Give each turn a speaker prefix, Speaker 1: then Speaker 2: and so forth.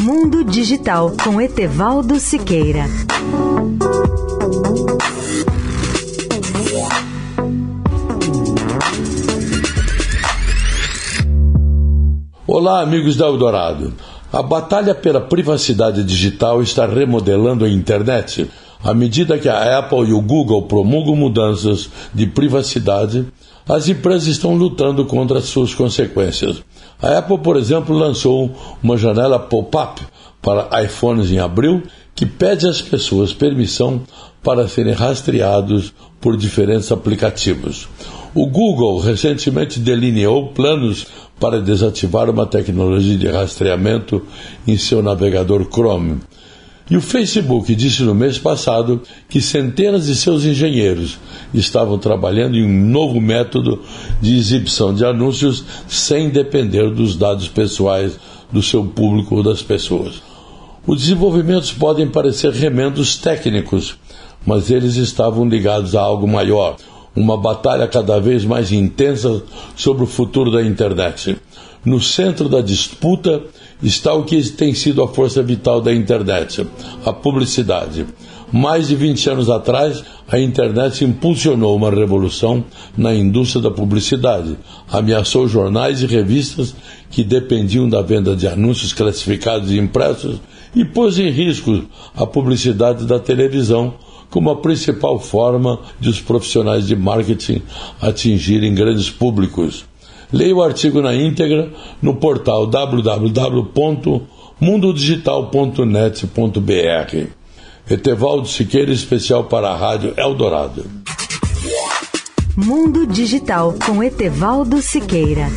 Speaker 1: Mundo Digital com Etevaldo Siqueira.
Speaker 2: Olá, amigos da Eldorado. A batalha pela privacidade digital está remodelando a internet. À medida que a Apple e o Google promulgam mudanças de privacidade, as empresas estão lutando contra as suas consequências. A Apple, por exemplo, lançou uma janela pop-up para iPhones em abril que pede às pessoas permissão para serem rastreados por diferentes aplicativos. O Google recentemente delineou planos para desativar uma tecnologia de rastreamento em seu navegador Chrome. E o Facebook disse no mês passado que centenas de seus engenheiros estavam trabalhando em um novo método de exibição de anúncios sem depender dos dados pessoais do seu público ou das pessoas. Os desenvolvimentos podem parecer remendos técnicos, mas eles estavam ligados a algo maior, uma batalha cada vez mais intensa sobre o futuro da internet. No centro da disputa está o que tem sido a força vital da internet, a publicidade. Mais de 20 anos atrás, a internet impulsionou uma revolução na indústria da publicidade, ameaçou jornais e revistas que dependiam da venda de anúncios classificados e impressos e pôs em risco a publicidade da televisão como a principal forma de os profissionais de marketing atingirem grandes públicos. Leia o artigo na íntegra no portal www.mundodigital.net.br. Etevaldo Siqueira, especial para a Rádio Eldorado.
Speaker 1: Mundo Digital com Etevaldo Siqueira.